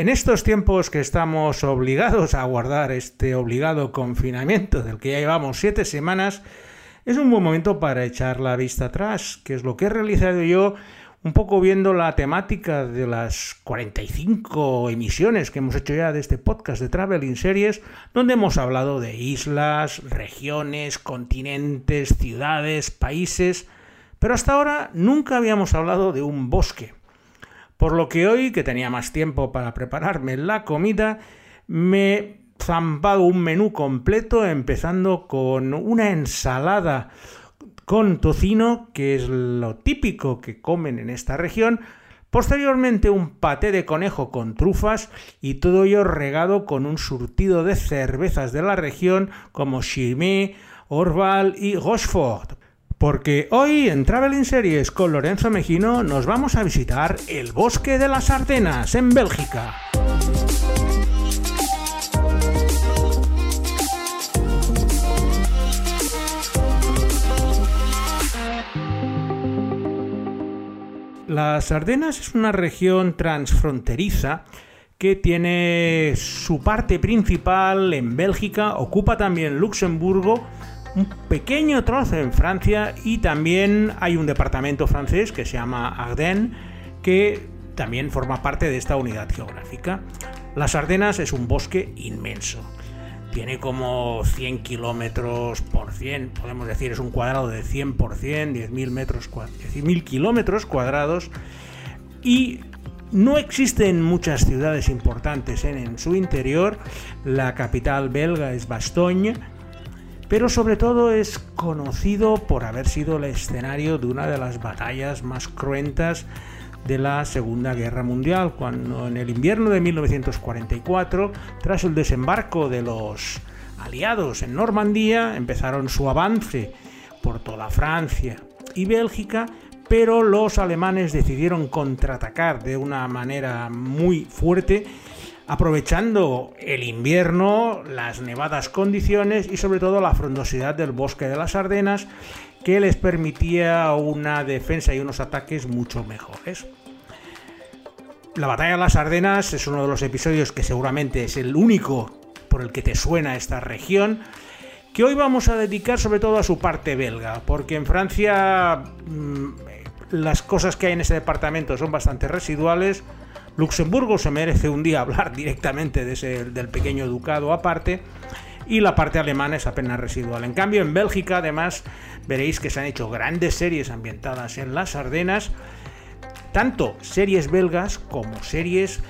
En estos tiempos que estamos obligados a guardar este obligado confinamiento del que ya llevamos siete semanas, es un buen momento para echar la vista atrás, que es lo que he realizado yo un poco viendo la temática de las 45 emisiones que hemos hecho ya de este podcast de Traveling Series, donde hemos hablado de islas, regiones, continentes, ciudades, países, pero hasta ahora nunca habíamos hablado de un bosque. Por lo que hoy, que tenía más tiempo para prepararme la comida, me zampado un menú completo empezando con una ensalada con tocino, que es lo típico que comen en esta región, posteriormente un paté de conejo con trufas y todo ello regado con un surtido de cervezas de la región como Chimay, Orval y Rochefort. Porque hoy en Traveling Series con Lorenzo Mejino nos vamos a visitar el bosque de las Ardenas en Bélgica. Las Ardenas es una región transfronteriza que tiene su parte principal en Bélgica, ocupa también Luxemburgo, un pequeño trozo en Francia y también hay un departamento francés que se llama Ardennes que también forma parte de esta unidad geográfica. Las Ardenas es un bosque inmenso. Tiene como 100 kilómetros por 100, podemos decir, es un cuadrado de 100 por 100, 10.000 metros, 10.000 kilómetros cuadrados y no existen muchas ciudades importantes en, su interior. La capital belga es Bastogne, pero sobre todo es conocido por haber sido el escenario de una de las batallas más cruentas de la Segunda Guerra Mundial, cuando en el invierno de 1944, tras el desembarco de los aliados en Normandía, empezaron su avance por toda Francia y Bélgica, pero los alemanes decidieron contraatacar de una manera muy fuerte aprovechando el invierno, las nevadas condiciones y sobre todo la frondosidad del bosque de las Ardenas que les permitía una defensa y unos ataques mucho mejores. La batalla de las Ardenas es uno de los episodios que seguramente es el único por el que te suena esta región, que hoy vamos a dedicar sobre todo a su parte belga, porque en Francia mm, las cosas que hay en ese departamento son bastante residuales, Luxemburgo se merece un día hablar directamente de ese, del pequeño ducado aparte y la parte alemana es apenas residual. En cambio, en Bélgica, además, veréis que se han hecho grandes series ambientadas en las Ardenas, tanto series belgas como series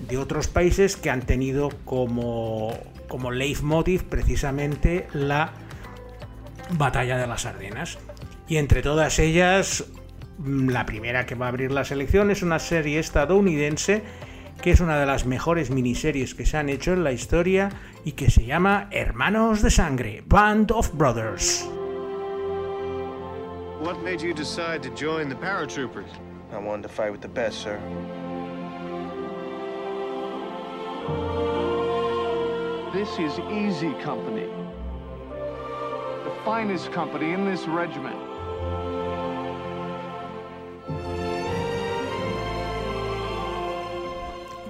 de otros países que han tenido como, como leitmotiv precisamente la batalla de las Ardenas. Y entre todas ellas, la primera que va a abrir la selección es una serie estadounidense que es una de las mejores miniseries que se han hecho en la historia y que se llama Hermanos de Sangre, Band of Brothers. What made you decide to join the paratroopers? I wanted to fight with the best, sir. This is Easy Company, the finest company in this regiment.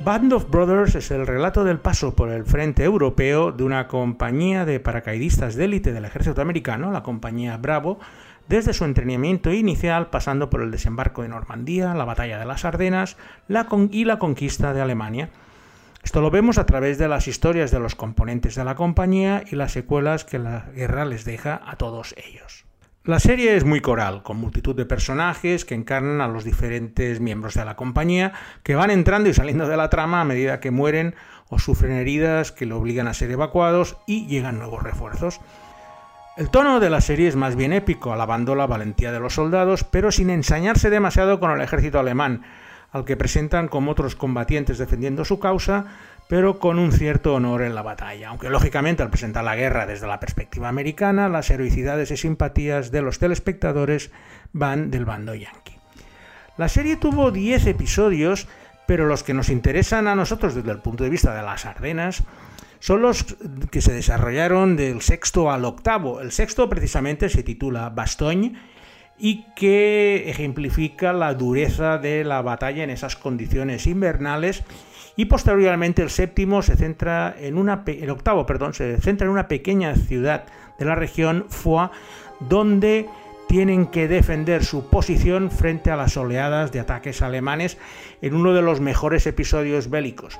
Band of Brothers es el relato del paso por el frente europeo de una compañía de paracaidistas de élite del ejército americano, la compañía Bravo, desde su entrenamiento inicial pasando por el desembarco de Normandía, la batalla de las Ardenas y la conquista de Alemania. Esto lo vemos a través de las historias de los componentes de la compañía y las secuelas que la guerra les deja a todos ellos. La serie es muy coral, con multitud de personajes que encarnan a los diferentes miembros de la compañía, que van entrando y saliendo de la trama a medida que mueren o sufren heridas que le obligan a ser evacuados y llegan nuevos refuerzos. El tono de la serie es más bien épico, alabando la valentía de los soldados, pero sin ensañarse demasiado con el ejército alemán, al que presentan como otros combatientes defendiendo su causa, pero con un cierto honor en la batalla, aunque lógicamente al presentar la guerra desde la perspectiva americana, las heroicidades y simpatías de los telespectadores van del bando yankee. La serie tuvo 10 episodios, pero los que nos interesan a nosotros desde el punto de vista de las Ardenas son los que se desarrollaron del sexto al octavo. El sexto precisamente se titula Bastogne y que ejemplifica la dureza de la batalla en esas condiciones invernales y posteriormente el séptimo se centra en una el octavo, perdón, se centra en una pequeña ciudad de la región Foix donde tienen que defender su posición frente a las oleadas de ataques alemanes en uno de los mejores episodios bélicos.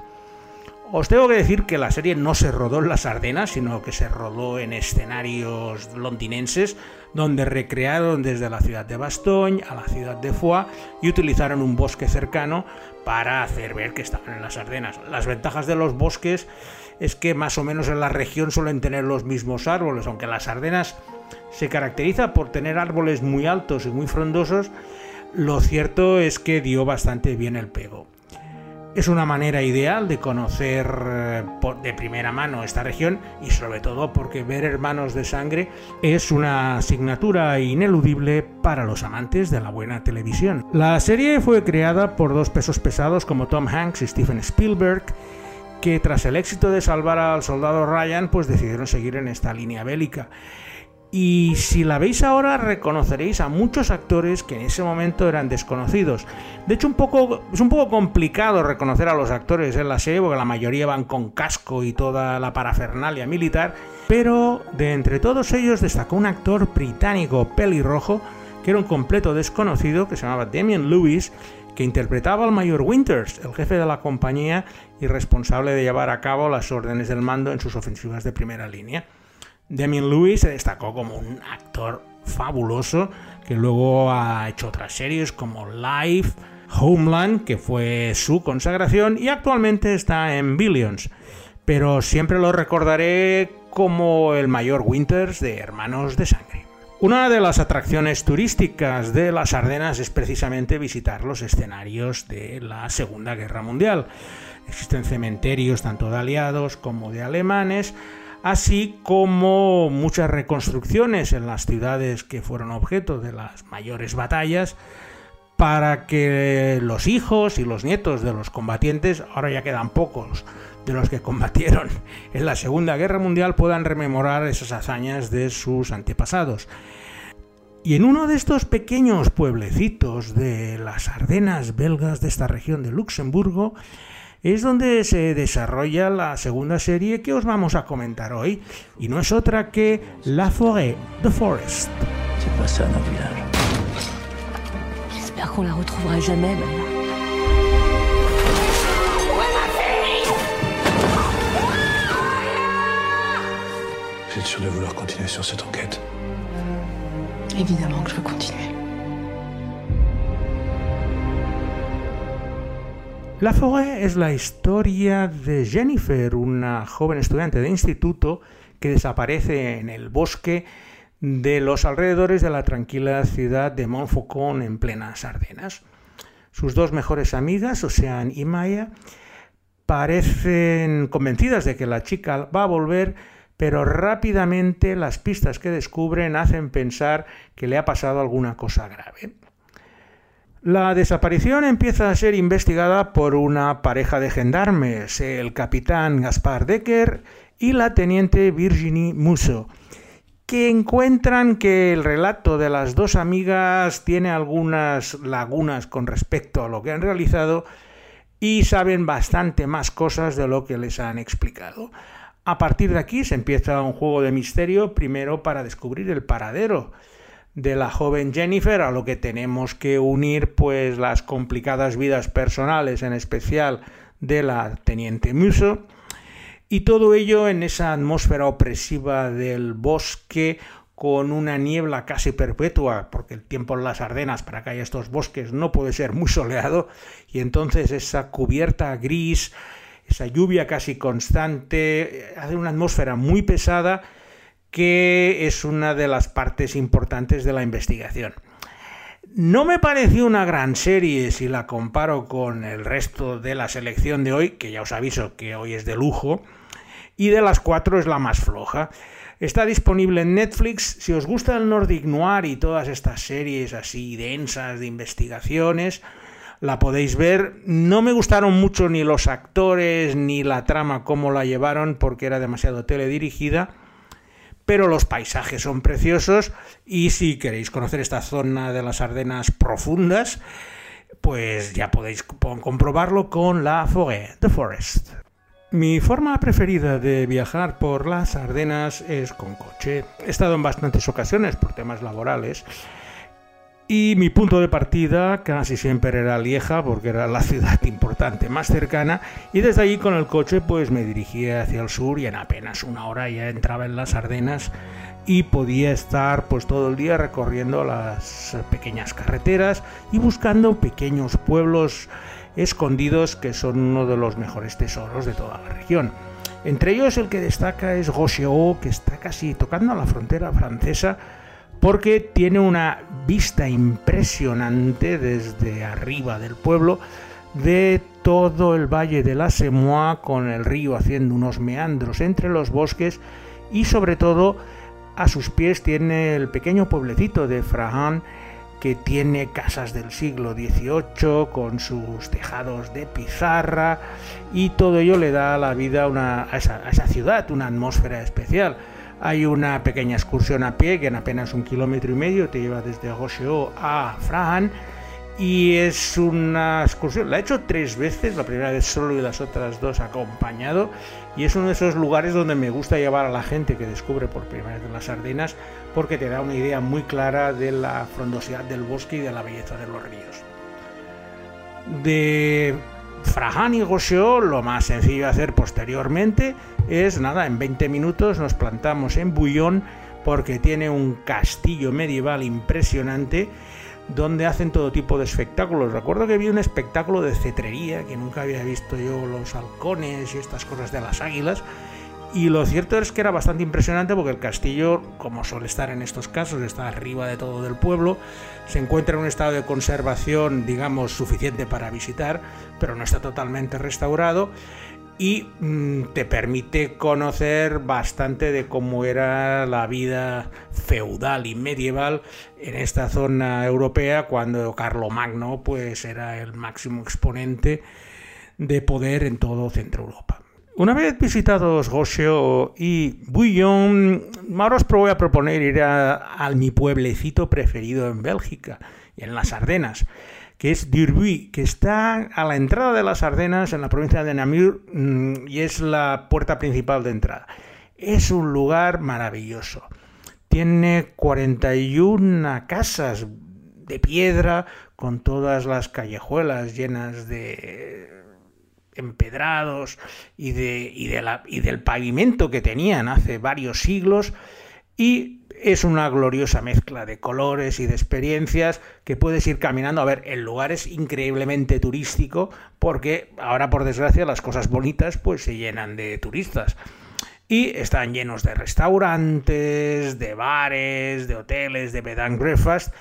Os tengo que decir que la serie no se rodó en las Ardenas, sino que se rodó en escenarios londinenses, donde recrearon desde la ciudad de Bastogne a la ciudad de Foix y utilizaron un bosque cercano para hacer ver que estaban en las Ardenas. Las ventajas de los bosques es que más o menos en la región suelen tener los mismos árboles, aunque las Ardenas se caracteriza por tener árboles muy altos y muy frondosos, lo cierto es que dio bastante bien el pego. Es una manera ideal de conocer eh, de primera mano esta región y sobre todo porque ver hermanos de sangre es una asignatura ineludible para los amantes de la buena televisión. La serie fue creada por dos pesos pesados como Tom Hanks y Steven Spielberg que tras el éxito de salvar al soldado Ryan pues decidieron seguir en esta línea bélica. Y si la veis ahora reconoceréis a muchos actores que en ese momento eran desconocidos. De hecho, es un poco complicado reconocer a los actores en la serie porque la mayoría van con casco y toda la parafernalia militar. Pero de entre todos ellos destacó un actor británico pelirrojo que era un completo desconocido que se llamaba Damien Lewis que interpretaba al mayor Winters, el jefe de la compañía y responsable de llevar a cabo las órdenes del mando en sus ofensivas de primera línea. Damien Lewis se destacó como un actor fabuloso que luego ha hecho otras series como Life, Homeland, que fue su consagración, y actualmente está en Billions. Pero siempre lo recordaré como el mayor Winters de Hermanos de Sangre. Una de las atracciones turísticas de las Ardenas es precisamente visitar los escenarios de la Segunda Guerra Mundial. Existen cementerios tanto de aliados como de alemanes, así como muchas reconstrucciones en las ciudades que fueron objeto de las mayores batallas para que los hijos y los nietos de los combatientes, ahora ya quedan pocos de los que combatieron en la Segunda Guerra Mundial, puedan rememorar esas hazañas de sus antepasados. Y en uno de estos pequeños pueblecitos de las Ardenas belgas de esta región de Luxemburgo, es donde se desarrolla la segunda serie que os vamos a comentar hoy, y no es otra que La Forêt, The Forest. C'est pas ça, notre village. J'espère qu'on la retrouvera jamais, maman. Vous êtes sûr de vouloir continuer sur cette enquête? Évidemment que je veux continuer. La Forêt es la historia de Jennifer, una joven estudiante de instituto que desaparece en el bosque de los alrededores de la tranquila ciudad de Montfaucon en plenas Ardenas. Sus dos mejores amigas, Ocean y Maya, parecen convencidas de que la chica va a volver, pero rápidamente las pistas que descubren hacen pensar que le ha pasado alguna cosa grave. La desaparición empieza a ser investigada por una pareja de gendarmes, el capitán Gaspar Decker y la teniente Virginie Musso, que encuentran que el relato de las dos amigas tiene algunas lagunas con respecto a lo que han realizado y saben bastante más cosas de lo que les han explicado. A partir de aquí se empieza un juego de misterio, primero para descubrir el paradero de la joven Jennifer, a lo que tenemos que unir pues las complicadas vidas personales, en especial de la teniente Muso, y todo ello en esa atmósfera opresiva del bosque con una niebla casi perpetua, porque el tiempo en las Ardenas para que haya estos bosques no puede ser muy soleado, y entonces esa cubierta gris, esa lluvia casi constante, hace una atmósfera muy pesada que es una de las partes importantes de la investigación. No me pareció una gran serie si la comparo con el resto de la selección de hoy, que ya os aviso que hoy es de lujo, y de las cuatro es la más floja. Está disponible en Netflix. Si os gusta el Nordic Noir y todas estas series así densas de investigaciones, la podéis ver. No me gustaron mucho ni los actores ni la trama como la llevaron porque era demasiado teledirigida pero los paisajes son preciosos y si queréis conocer esta zona de las Ardenas profundas, pues ya podéis comprobarlo con la Forêt, The Forest. Mi forma preferida de viajar por las Ardenas es con coche. He estado en bastantes ocasiones por temas laborales y mi punto de partida casi siempre era Lieja porque era la ciudad importante más cercana y desde allí con el coche pues me dirigía hacia el sur y en apenas una hora ya entraba en las Ardenas y podía estar pues todo el día recorriendo las pequeñas carreteras y buscando pequeños pueblos escondidos que son uno de los mejores tesoros de toda la región. Entre ellos el que destaca es Rocheau, que está casi tocando la frontera francesa porque tiene una vista impresionante desde arriba del pueblo de todo el valle de la Semois con el río haciendo unos meandros entre los bosques y sobre todo a sus pies tiene el pequeño pueblecito de Frahan que tiene casas del siglo XVIII con sus tejados de pizarra y todo ello le da a la vida a, esa, ciudad una atmósfera especial. Hay una pequeña excursión a pie que en apenas un kilómetro y medio te lleva desde Rocheau a Frahan y es una excursión, la he hecho tres veces, la primera vez solo y las otras dos acompañado y es uno de esos lugares donde me gusta llevar a la gente que descubre por primera vez las Ardenas porque te da una idea muy clara de la frondosidad del bosque y de la belleza de los ríos. De Frahan y Rocheau lo más sencillo de hacer posteriormente es nada, en 20 minutos nos plantamos en Bouillon porque tiene un castillo medieval impresionante donde hacen todo tipo de espectáculos. Recuerdo que vi un espectáculo de cetrería, que nunca había visto yo los halcones y estas cosas de las águilas. Y lo cierto es que era bastante impresionante porque el castillo, como suele estar en estos casos, está arriba de todo del pueblo, se encuentra en un estado de conservación, digamos, suficiente para visitar, pero no está totalmente restaurado y mm, te permite conocer bastante de cómo era la vida feudal y medieval en esta zona europea cuando Carlomagno pues era el máximo exponente de poder en todo Centro Europa. Una vez visitados Rocheau y Bouillon, ahora os voy a proponer ir a, mi pueblecito preferido en Bélgica, en las Ardenas que es Durbuy, que está a la entrada de las Ardenas en la provincia de Namur mm, y es la puerta principal de entrada. Es un lugar maravilloso. Tiene 41 casas de piedra con todas las callejuelas llenas de empedrados y, de, y, del pavimento que tenían hace varios siglos y es una gloriosa mezcla de colores y de experiencias que puedes ir caminando. A ver, el lugar es increíblemente turístico porque ahora por desgracia las cosas bonitas pues se llenan de turistas. Y están llenos de restaurantes, de bares, de hoteles, de bed and breakfast.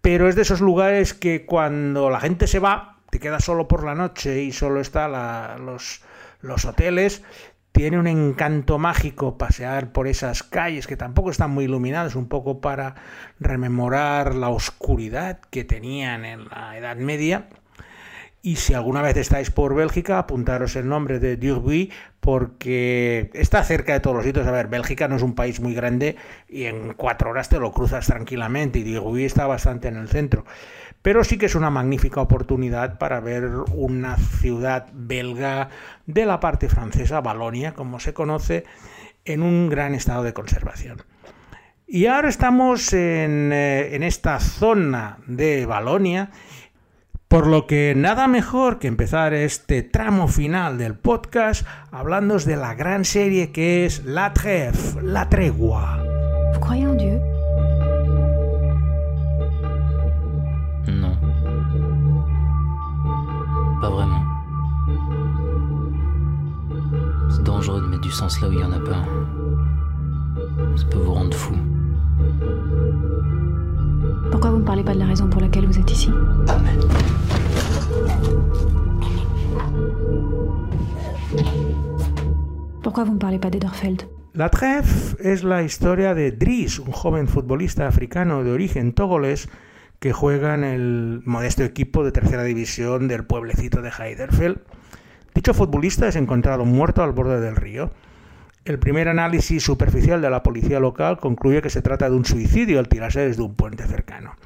Pero es de esos lugares que cuando la gente se va, te queda solo por la noche y solo están los, los hoteles, tiene un encanto mágico pasear por esas calles que tampoco están muy iluminadas, un poco para rememorar la oscuridad que tenían en la Edad Media. Y si alguna vez estáis por Bélgica, apuntaros el nombre de Durbuy porque está cerca de todos los sitios. A ver, Bélgica no es un país muy grande y en cuatro horas te lo cruzas tranquilamente y Durbuy está bastante en el centro pero sí que es una magnífica oportunidad para ver una ciudad belga de la parte francesa, Balonia, como se conoce, en un gran estado de conservación. Y ahora estamos en, eh, esta zona de Balonia, por lo que nada mejor que empezar este tramo final del podcast hablando de la gran serie que es La Trêve, la tregua. Pas vraiment. C'est dangereux de mettre du sens là où il n'y en a pas. Ça peut vous rendre fou. Pourquoi vous ne parlez pas de la raison pour laquelle vous êtes ici La Tref es la historia de Dries, un joven futbolista africano de origen togolés que juega en el modesto equipo de tercera división del pueblecito de Heiderfeld. Dicho futbolista es encontrado muerto al borde del río. El primer análisis superficial de la policía local concluye que se trata de un suicidio al tirarse desde un puente cercano.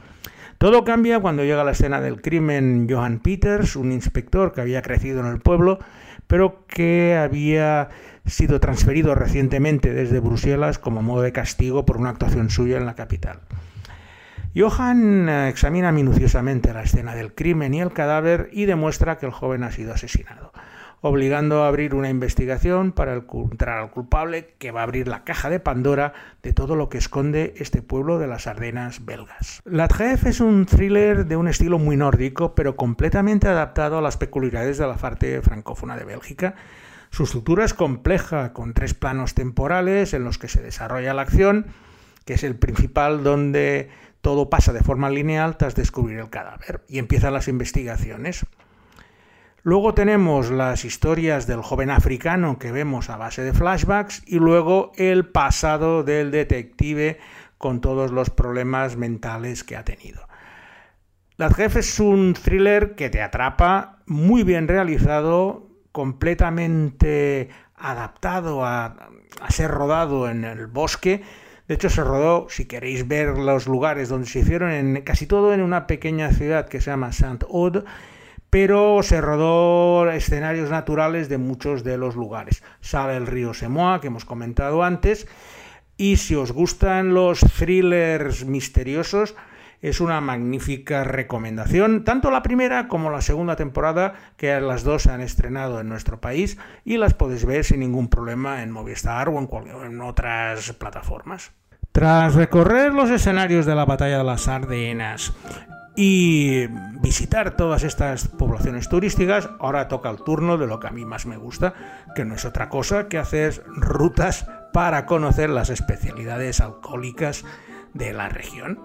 Todo cambia cuando llega a la escena del crimen Johan Peters, un inspector que había crecido en el pueblo, pero que había sido transferido recientemente desde Bruselas como modo de castigo por una actuación suya en la capital. Johan eh, examina minuciosamente la escena del crimen y el cadáver y demuestra que el joven ha sido asesinado, obligando a abrir una investigación para encontrar al culpable que va a abrir la caja de Pandora de todo lo que esconde este pueblo de las Ardenas belgas. La Tref es un thriller de un estilo muy nórdico, pero completamente adaptado a las peculiaridades de la parte francófona de Bélgica. Su estructura es compleja, con tres planos temporales en los que se desarrolla la acción, que es el principal donde todo pasa de forma lineal tras descubrir el cadáver y empiezan las investigaciones. Luego tenemos las historias del joven africano que vemos a base de flashbacks y luego el pasado del detective con todos los problemas mentales que ha tenido. Las Jefes es un thriller que te atrapa, muy bien realizado, completamente adaptado a, ser rodado en el bosque de hecho, se rodó, si queréis ver los lugares donde se hicieron, en casi todo en una pequeña ciudad que se llama Saint-Aude, pero se rodó escenarios naturales de muchos de los lugares. Sale el río Semois, que hemos comentado antes, y si os gustan los thrillers misteriosos, es una magnífica recomendación, tanto la primera como la segunda temporada, que las dos se han estrenado en nuestro país y las podéis ver sin ningún problema en Movistar o en, en otras plataformas. Tras recorrer los escenarios de la batalla de las Ardenas y visitar todas estas poblaciones turísticas, ahora toca el turno de lo que a mí más me gusta, que no es otra cosa que hacer rutas para conocer las especialidades alcohólicas de la región.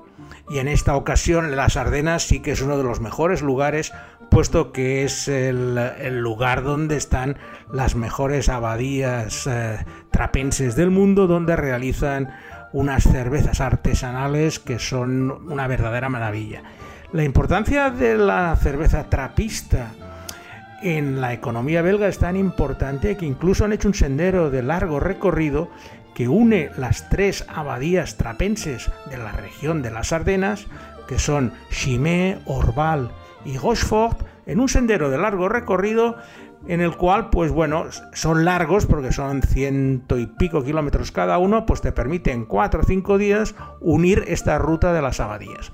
Y en esta ocasión las Ardenas sí que es uno de los mejores lugares, puesto que es el, lugar donde están las mejores abadías eh, trapenses del mundo, donde realizan unas cervezas artesanales que son una verdadera maravilla. La importancia de la cerveza trapista en la economía belga es tan importante que incluso han hecho un sendero de largo recorrido que une las tres abadías trapenses de la región de las Ardenas, que son Chimay, Orval y Rochefort, en un sendero de largo recorrido en el cual, pues bueno, son largos porque son ciento y pico kilómetros cada uno, pues te permite en cuatro o cinco días unir esta ruta de las abadías.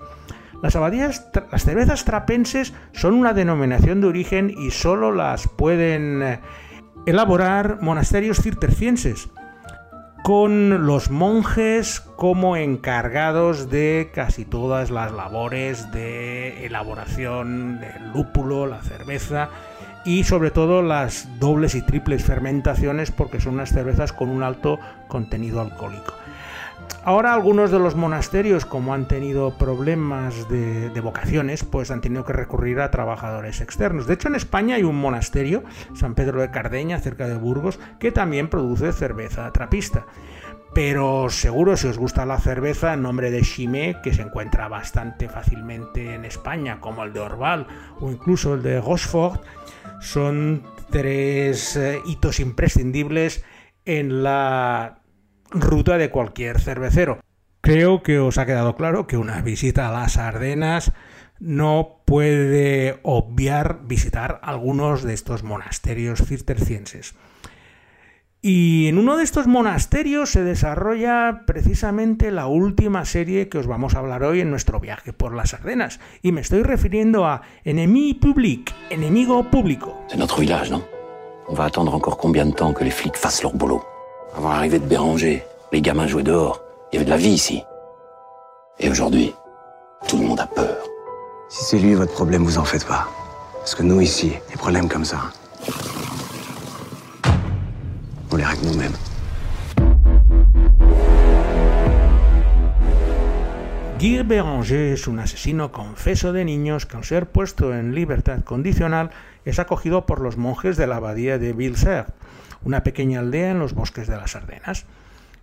Las abadías, las cervezas trapenses son una denominación de origen y solo las pueden eh, elaborar monasterios cistercienses, con los monjes como encargados de casi todas las labores de elaboración del lúpulo, la cerveza y sobre todo las dobles y triples fermentaciones porque son unas cervezas con un alto contenido alcohólico. Ahora algunos de los monasterios, como han tenido problemas de, vocaciones, pues han tenido que recurrir a trabajadores externos. De hecho, en España hay un monasterio, San Pedro de Cardeña, cerca de Burgos, que también produce cerveza trapista. Pero seguro si os gusta la cerveza, en nombre de Chimay, que se encuentra bastante fácilmente en España, como el de Orval o incluso el de Rochefort, son tres eh, hitos imprescindibles en la ruta de cualquier cervecero. Creo que os ha quedado claro que una visita a las Ardenas no puede obviar visitar algunos de estos monasterios cistercienses. Y en uno de estos monasterios se desarrolla precisamente la última serie que os vamos a hablar hoy en nuestro viaje por las Ardenas. Y me estoy refiriendo a Ennemi Public, enemigo público. C'est notre village, non On va attendre Avant l'arrivée de Béranger, les gamins jouaient dehors. Il y avait de la vie ici. Et aujourd'hui, tout le monde a peur. Si c'est lui votre problème, vous en faites pas. Parce que nous, ici, des problèmes comme ça, on les règle nous-mêmes. Guy Béranger es un asesino confeso de niños que al ser puesto en libertad condicional es acogido por los monjes de la abadía de Villeserre una pequeña aldea en los bosques de las Ardenas.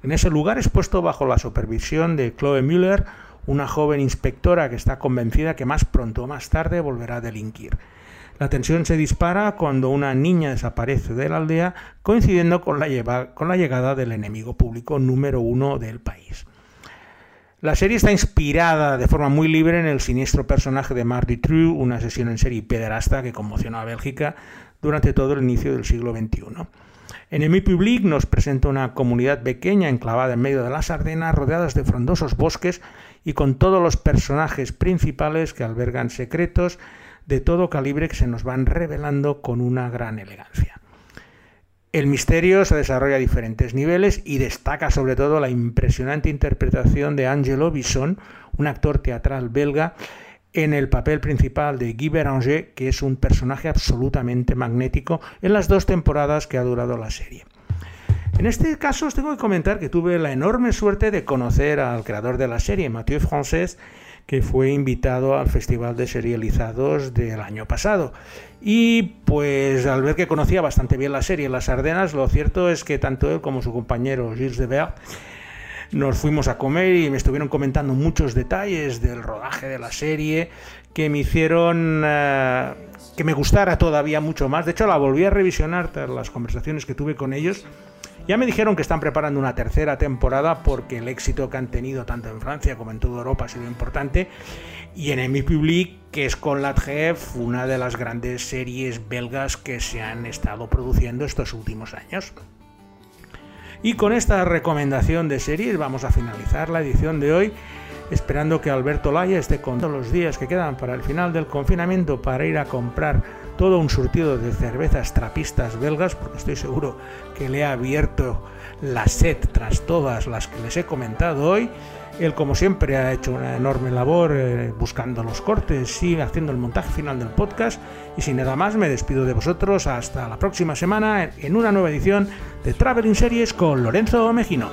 En ese lugar es puesto bajo la supervisión de Chloe Müller, una joven inspectora que está convencida que más pronto o más tarde volverá a delinquir. La tensión se dispara cuando una niña desaparece de la aldea, coincidiendo con la, con la llegada del enemigo público número uno del país. La serie está inspirada de forma muy libre en el siniestro personaje de Marty True, un asesino en serie pederasta que conmocionó a Bélgica durante todo el inicio del siglo XXI. Enemy Public nos presenta una comunidad pequeña enclavada en medio de las Ardenas, rodeadas de frondosos bosques y con todos los personajes principales que albergan secretos de todo calibre que se nos van revelando con una gran elegancia. El misterio se desarrolla a diferentes niveles y destaca sobre todo la impresionante interpretación de Angelo Bisson, un actor teatral belga, en el papel principal de Guy Béranger, que es un personaje absolutamente magnético en las dos temporadas que ha durado la serie. En este caso os tengo que comentar que tuve la enorme suerte de conocer al creador de la serie, Mathieu Frances, que fue invitado al Festival de Serializados del año pasado. Y pues al ver que conocía bastante bien la serie Las Ardenas, lo cierto es que tanto él como su compañero Gilles de Ver nos fuimos a comer y me estuvieron comentando muchos detalles del rodaje de la serie que me hicieron eh, que me gustara todavía mucho más. De hecho, la volví a revisionar tras las conversaciones que tuve con ellos ya me dijeron que están preparando una tercera temporada porque el éxito que han tenido tanto en Francia como en toda Europa ha sido importante. Y en Emi Public, que es con la una de las grandes series belgas que se han estado produciendo estos últimos años. Y con esta recomendación de series vamos a finalizar la edición de hoy, esperando que Alberto Laya esté con todos los días que quedan para el final del confinamiento para ir a comprar todo un surtido de cervezas trapistas belgas, porque estoy seguro que le ha abierto la sed tras todas las que les he comentado hoy. Él, como siempre, ha hecho una enorme labor eh, buscando los cortes y haciendo el montaje final del podcast. Y sin nada más, me despido de vosotros hasta la próxima semana en una nueva edición de Traveling Series con Lorenzo Mejino.